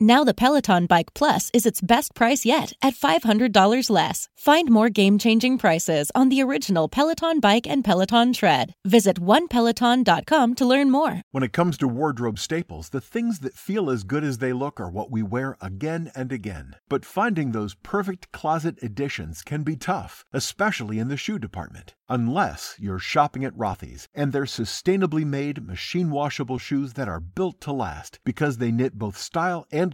Now the Peloton Bike Plus is its best price yet at $500 less. Find more game-changing prices on the original Peloton Bike and Peloton Tread. Visit onepeloton.com to learn more. When it comes to wardrobe staples, the things that feel as good as they look are what we wear again and again. But finding those perfect closet additions can be tough, especially in the shoe department. Unless you're shopping at Rothy's and their sustainably made machine washable shoes that are built to last because they knit both style and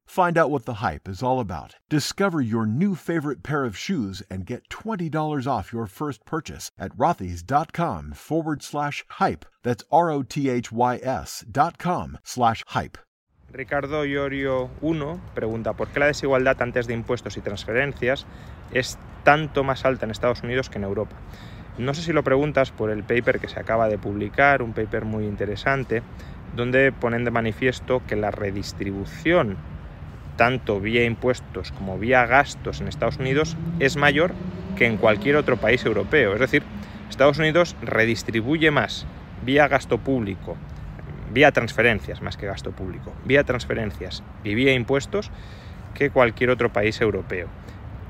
Find out what the hype is all about. Discover your new favorite pair of shoes and get $20 off your first purchase at rothys.com forward slash hype. That's R O T H Y S dot com slash hype. Ricardo Iorio 1 pregunta por qué la desigualdad antes de impuestos y transferencias es tanto más alta en Estados Unidos que en Europa. No sé si lo preguntas por el paper que se acaba de publicar, un paper muy interesante, donde ponen de manifiesto que la redistribución tanto vía impuestos como vía gastos en Estados Unidos es mayor que en cualquier otro país europeo. Es decir, Estados Unidos redistribuye más vía gasto público, vía transferencias más que gasto público, vía transferencias y vía impuestos que cualquier otro país europeo.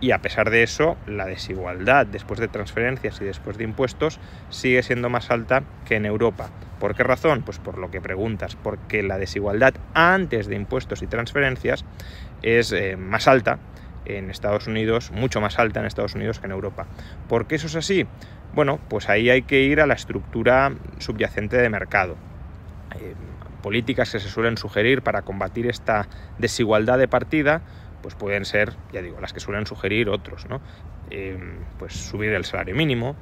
Y a pesar de eso, la desigualdad después de transferencias y después de impuestos sigue siendo más alta que en Europa. ¿Por qué razón? Pues por lo que preguntas, porque la desigualdad antes de impuestos y transferencias es eh, más alta en Estados Unidos, mucho más alta en Estados Unidos que en Europa. ¿Por qué eso es así? Bueno, pues ahí hay que ir a la estructura subyacente de mercado. Eh, políticas que se suelen sugerir para combatir esta desigualdad de partida, pues pueden ser, ya digo, las que suelen sugerir otros, ¿no? Eh, pues subir el salario mínimo,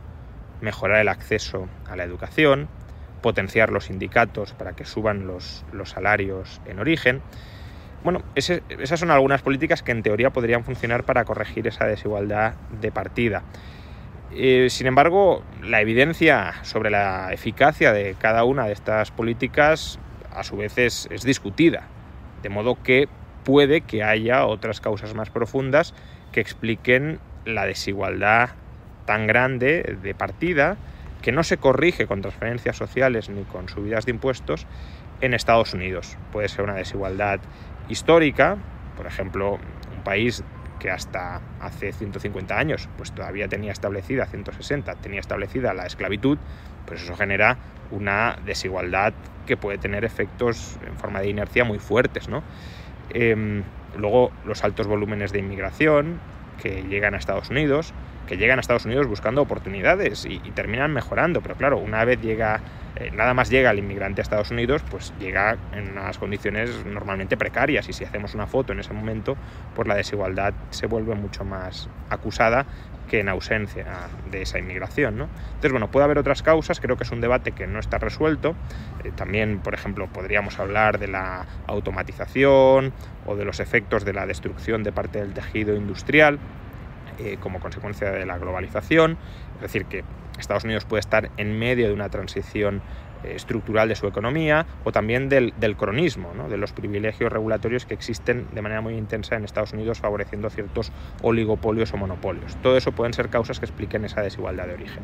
mejorar el acceso a la educación, potenciar los sindicatos para que suban los, los salarios en origen. Bueno, esas son algunas políticas que en teoría podrían funcionar para corregir esa desigualdad de partida. Eh, sin embargo, la evidencia sobre la eficacia de cada una de estas políticas a su vez es, es discutida, de modo que puede que haya otras causas más profundas que expliquen la desigualdad tan grande de partida que no se corrige con transferencias sociales ni con subidas de impuestos en Estados Unidos. Puede ser una desigualdad histórica, por ejemplo, un país que hasta hace 150 años pues todavía tenía establecida, 160, tenía establecida la esclavitud, pues eso genera una desigualdad que puede tener efectos en forma de inercia muy fuertes. ¿no? Em, luego los altos volúmenes de inmigración que llegan a Estados Unidos, que llegan a Estados Unidos buscando oportunidades y, terminan mejorando. Pero claro, una vez llega, eh, nada más llega el inmigrante a Estados Unidos, pues llega en unas condiciones normalmente precarias y si hacemos una foto en ese momento, pues la desigualdad se vuelve mucho más acusada que en ausencia de esa inmigración. ¿no? Entonces, bueno, puede haber otras causas, creo que es un debate que no está resuelto. Eh, también, por ejemplo, podríamos hablar de la automatización o de los efectos de la destrucción de parte del tejido industrial. Eh, como consecuencia de la globalización, es decir, que Estados Unidos puede estar en medio de una transición eh, estructural de su economía o también del, cronismo, de los privilegios regulatorios que existen de manera muy intensa en Estados Unidos favoreciendo ciertos oligopolios o monopolios. Todo eso pueden ser causas que expliquen esa desigualdad de origen.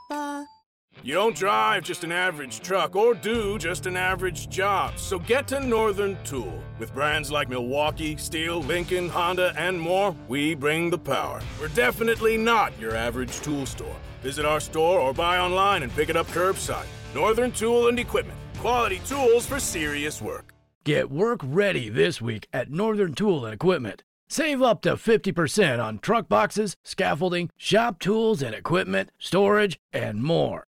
You don't drive just an average truck or do just an average job. So get to Northern Tool. With brands like Milwaukee, Steel, Lincoln, Honda, and more, we bring the power. We're definitely not your average tool store. Visit our store or buy online and pick it up curbside. Northern Tool and Equipment. Quality tools for serious work. Get work ready this week at Northern Tool and Equipment. Save up to 50% on truck boxes, scaffolding, shop tools and equipment, storage, and more.